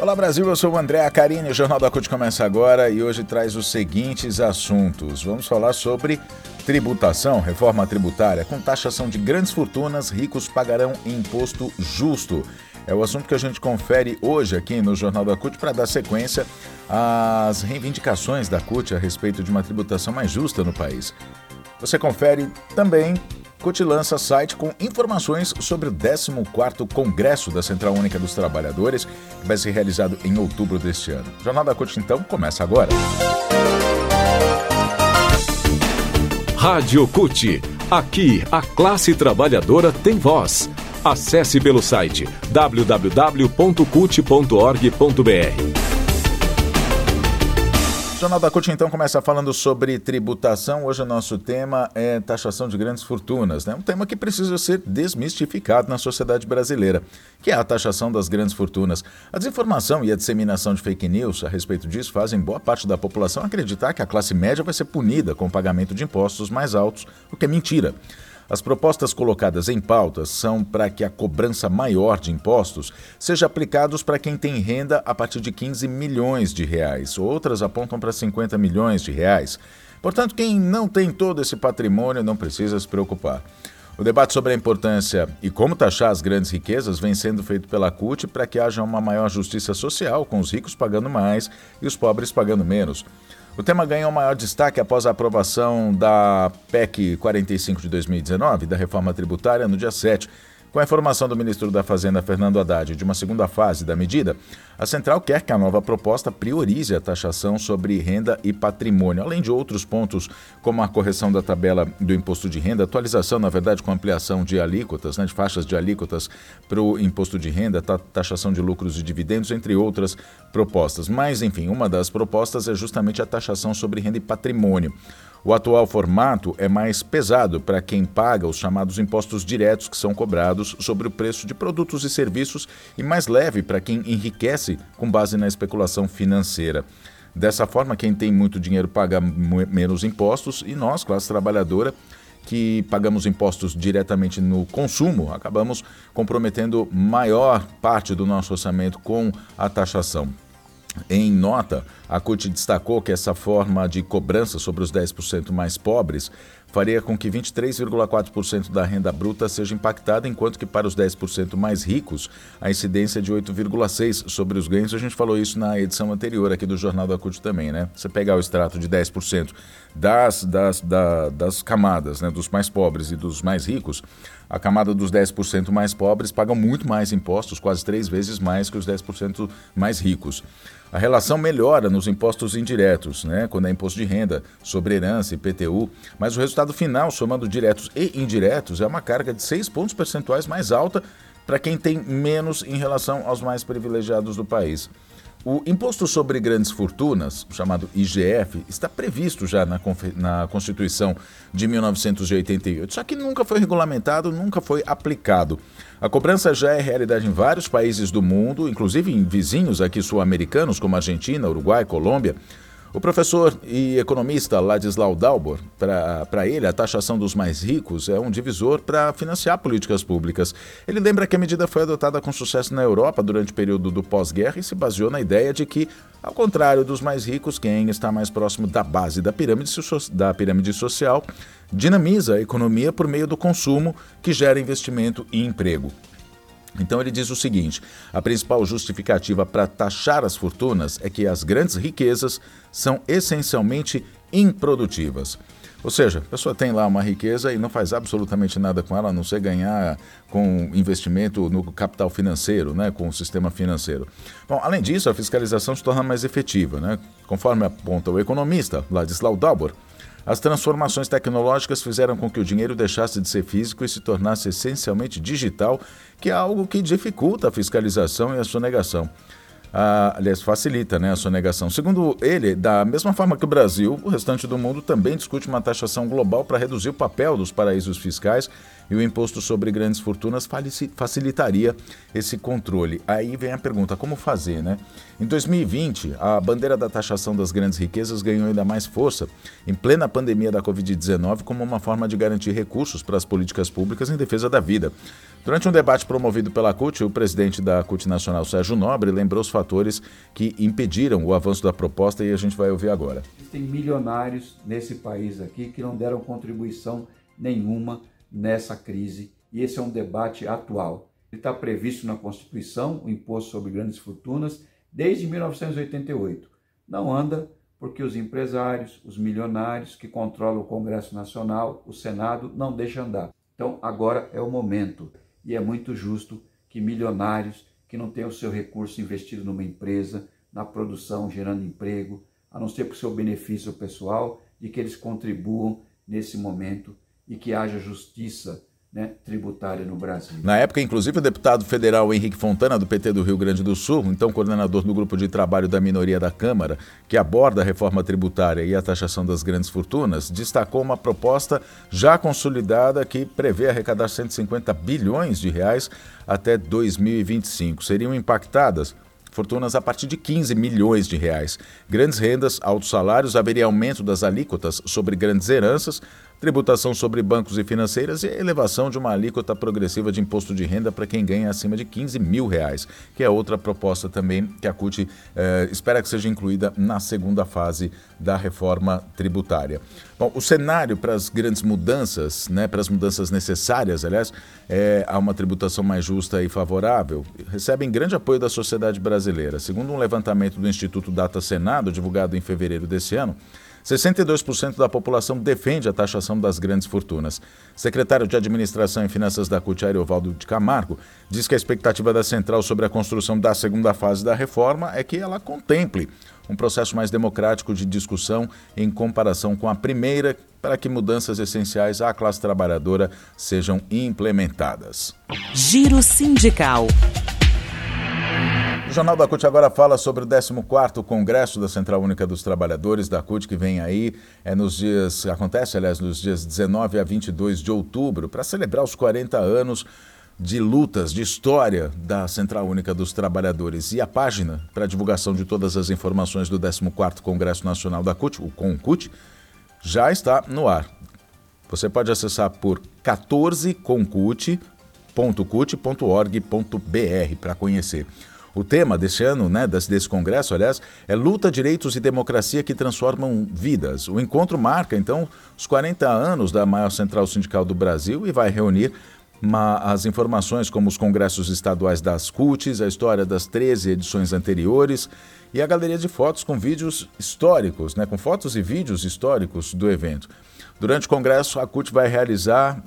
Olá Brasil, eu sou o André Acarini, o Jornal da CUT começa agora e hoje traz os seguintes assuntos. Vamos falar sobre tributação, reforma tributária, com taxação de grandes fortunas, ricos pagarão imposto justo. É o assunto que a gente confere hoje aqui no Jornal da CUT para dar sequência às reivindicações da CUT a respeito de uma tributação mais justa no país. Você confere também CUT lança site com informações sobre o 14º Congresso da Central Única dos Trabalhadores, que vai ser realizado em outubro deste ano. O Jornal da CUT, então, começa agora. Rádio CUT. Aqui, a classe trabalhadora tem voz. Acesse pelo site www.cut.org.br. Jornal da CUT então começa falando sobre tributação. Hoje o nosso tema é taxação de grandes fortunas, né? Um tema que precisa ser desmistificado na sociedade brasileira, que é a taxação das grandes fortunas. A desinformação e a disseminação de fake news a respeito disso fazem boa parte da população acreditar que a classe média vai ser punida com o pagamento de impostos mais altos, o que é mentira. As propostas colocadas em pautas são para que a cobrança maior de impostos seja aplicados para quem tem renda a partir de 15 milhões de reais. Outras apontam para 50 milhões de reais. Portanto, quem não tem todo esse patrimônio não precisa se preocupar. O debate sobre a importância e como taxar as grandes riquezas vem sendo feito pela CUT para que haja uma maior justiça social, com os ricos pagando mais e os pobres pagando menos. O tema ganhou maior destaque após a aprovação da PEC 45 de 2019, da reforma tributária, no dia 7, com a informação do ministro da Fazenda, Fernando Haddad, de uma segunda fase da medida, a central quer que a nova proposta priorize a taxação sobre renda e patrimônio, além de outros pontos, como a correção da tabela do imposto de renda, atualização, na verdade, com ampliação de alíquotas, né, de faixas de alíquotas para o imposto de renda, taxação de lucros e dividendos, entre outras propostas. Mas, enfim, uma das propostas é justamente a taxação sobre renda e patrimônio. O atual formato é mais pesado para quem paga os chamados impostos diretos que são cobrados sobre o preço de produtos e serviços e mais leve para quem enriquece com base na especulação financeira. Dessa forma, quem tem muito dinheiro paga menos impostos e nós, classe trabalhadora, que pagamos impostos diretamente no consumo, acabamos comprometendo maior parte do nosso orçamento com a taxação. Em nota, a CUT destacou que essa forma de cobrança sobre os 10% mais pobres faria com que 23,4% da renda bruta seja impactada, enquanto que para os 10% mais ricos, a incidência é de 8,6% sobre os ganhos. A gente falou isso na edição anterior aqui do Jornal da CUT também, né? Você pegar o extrato de 10% das, das, da, das camadas, né, dos mais pobres e dos mais ricos, a camada dos 10% mais pobres pagam muito mais impostos, quase três vezes mais que os 10% mais ricos. A relação melhora nos impostos indiretos, né, quando é imposto de renda, sobre herança e PTU, mas o resultado final, somando diretos e indiretos, é uma carga de 6 pontos percentuais mais alta para quem tem menos em relação aos mais privilegiados do país. O Imposto sobre Grandes Fortunas, chamado IGF, está previsto já na, na, Constituição de 1988, só que nunca foi regulamentado, nunca foi aplicado. A cobrança já é realidade em vários países do mundo, inclusive em vizinhos aqui sul-americanos, como Argentina, Uruguai, Colômbia. O professor e economista Ladislau Dalbor, para ele, a taxação dos mais ricos é um divisor para financiar políticas públicas. Ele lembra que a medida foi adotada com sucesso na Europa durante o período do pós-guerra e se baseou na ideia de que, ao contrário dos mais ricos, quem está mais próximo da base da pirâmide, da pirâmide social dinamiza a economia por meio do consumo, que gera investimento e emprego. Então ele diz o seguinte: a principal justificativa para taxar as fortunas é que as grandes riquezas são essencialmente improdutivas. Ou seja, a pessoa tem lá uma riqueza e não faz absolutamente nada com ela, a não ser ganhar com investimento no capital financeiro, né, com o sistema financeiro. Bom, além disso, a fiscalização se torna mais efetiva, né? Conforme aponta o economista Ladislau Dalbor, as transformações tecnológicas fizeram com que o dinheiro deixasse de ser físico e se tornasse essencialmente digital, que é algo que dificulta a fiscalização e a sonegação. Ah, aliás, facilita né, a sonegação. Segundo ele, da mesma forma que o Brasil, o restante do mundo também discute uma taxação global para reduzir o papel dos paraísos fiscais e o imposto sobre grandes fortunas facilitaria esse controle. Aí vem a pergunta: como fazer, né? Em 2020, a bandeira da taxação das grandes riquezas ganhou ainda mais força, em plena pandemia da Covid-19, como uma forma de garantir recursos para as políticas públicas em defesa da vida. Durante um debate promovido pela CUT, o presidente da CUT Nacional, Sérgio Nobre, lembrou os fatores que impediram o avanço da proposta e a gente vai ouvir agora. Existem milionários nesse país aqui que não deram contribuição nenhuma nessa crise e esse é um debate atual. Ele está previsto na Constituição, o imposto sobre grandes fortunas, desde 1988. Não anda porque os empresários, os milionários que controlam o Congresso Nacional, o Senado, não deixam andar. Então agora é o momento e é muito justo que milionários que não têm o seu recurso investido numa empresa, na produção, gerando emprego, a não ser para o seu benefício pessoal, de que eles contribuam nesse momento e que haja justiça né, tributária no Brasil. Na época, inclusive, o deputado federal Henrique Fontana, do PT do Rio Grande do Sul, então coordenador do grupo de trabalho da minoria da Câmara, que aborda a reforma tributária e a taxação das grandes fortunas, destacou uma proposta já consolidada que prevê arrecadar 150 bilhões de reais até 2025. Seriam impactadas fortunas a partir de 15 milhões de reais. Grandes rendas, altos salários, haveria aumento das alíquotas sobre grandes heranças, tributação sobre bancos e financeiras e a elevação de uma alíquota progressiva de imposto de renda para quem ganha acima de 15 mil reais, que é outra proposta também que a CUT eh, espera que seja incluída na segunda fase da reforma tributária. Bom, o cenário para as grandes mudanças, né, para as mudanças necessárias, aliás, é a uma tributação mais justa e favorável, recebem grande apoio da sociedade brasileira. Segundo um levantamento do Instituto Data Senado, divulgado em fevereiro desse ano, 62% da população defende a taxação das grandes fortunas. Secretário de Administração e Finanças da CUT, Ovaldo de Camargo, diz que a expectativa da central sobre a construção da segunda fase da reforma é que ela contemple um processo mais democrático de discussão em comparação com a primeira, para que mudanças essenciais à classe trabalhadora sejam implementadas. Giro Sindical. O Jornal da CUT agora fala sobre o 14º Congresso da Central Única dos Trabalhadores da CUT, que vem aí, é nos dias, acontece, aliás, nos dias 19 a 22 de outubro, para celebrar os 40 anos de lutas, de história da Central Única dos Trabalhadores. E a página para divulgação de todas as informações do 14º Congresso Nacional da CUT, o CONCUT, já está no ar. Você pode acessar por 14concut.cut.org.br para conhecer. O tema deste ano, né, desse, desse congresso, aliás, é Luta, Direitos e Democracia que Transformam Vidas. O encontro marca, então, os 40 anos da maior central sindical do Brasil e vai reunir as informações como os congressos estaduais das CUTs, a história das 13 edições anteriores e a galeria de fotos com vídeos históricos, né, com fotos e vídeos históricos do evento. Durante o Congresso, a CUT vai realizar,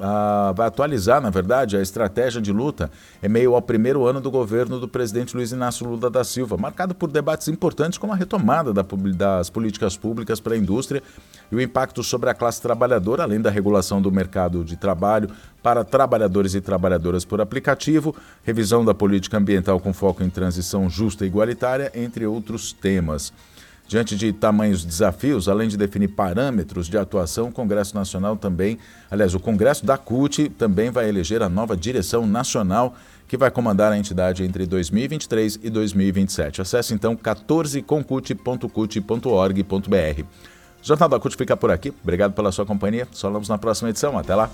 vai atualizar, na verdade, a estratégia de luta em meio ao primeiro ano do governo do presidente Luiz Inácio Lula da Silva, marcado por debates importantes como a retomada das políticas públicas para a indústria e o impacto sobre a classe trabalhadora, além da regulação do mercado de trabalho para trabalhadores e trabalhadoras por aplicativo, revisão da política ambiental com foco em transição justa e igualitária, entre outros temas. Diante de tamanhos desafios, além de definir parâmetros de atuação, o Congresso Nacional também, aliás, o Congresso da CUT também vai eleger a nova direção nacional que vai comandar a entidade entre 2023 e 2027. Acesse então 14concut.cut.org.br. O Jornal da CUT fica por aqui. Obrigado pela sua companhia. Falamos na próxima edição. Até lá.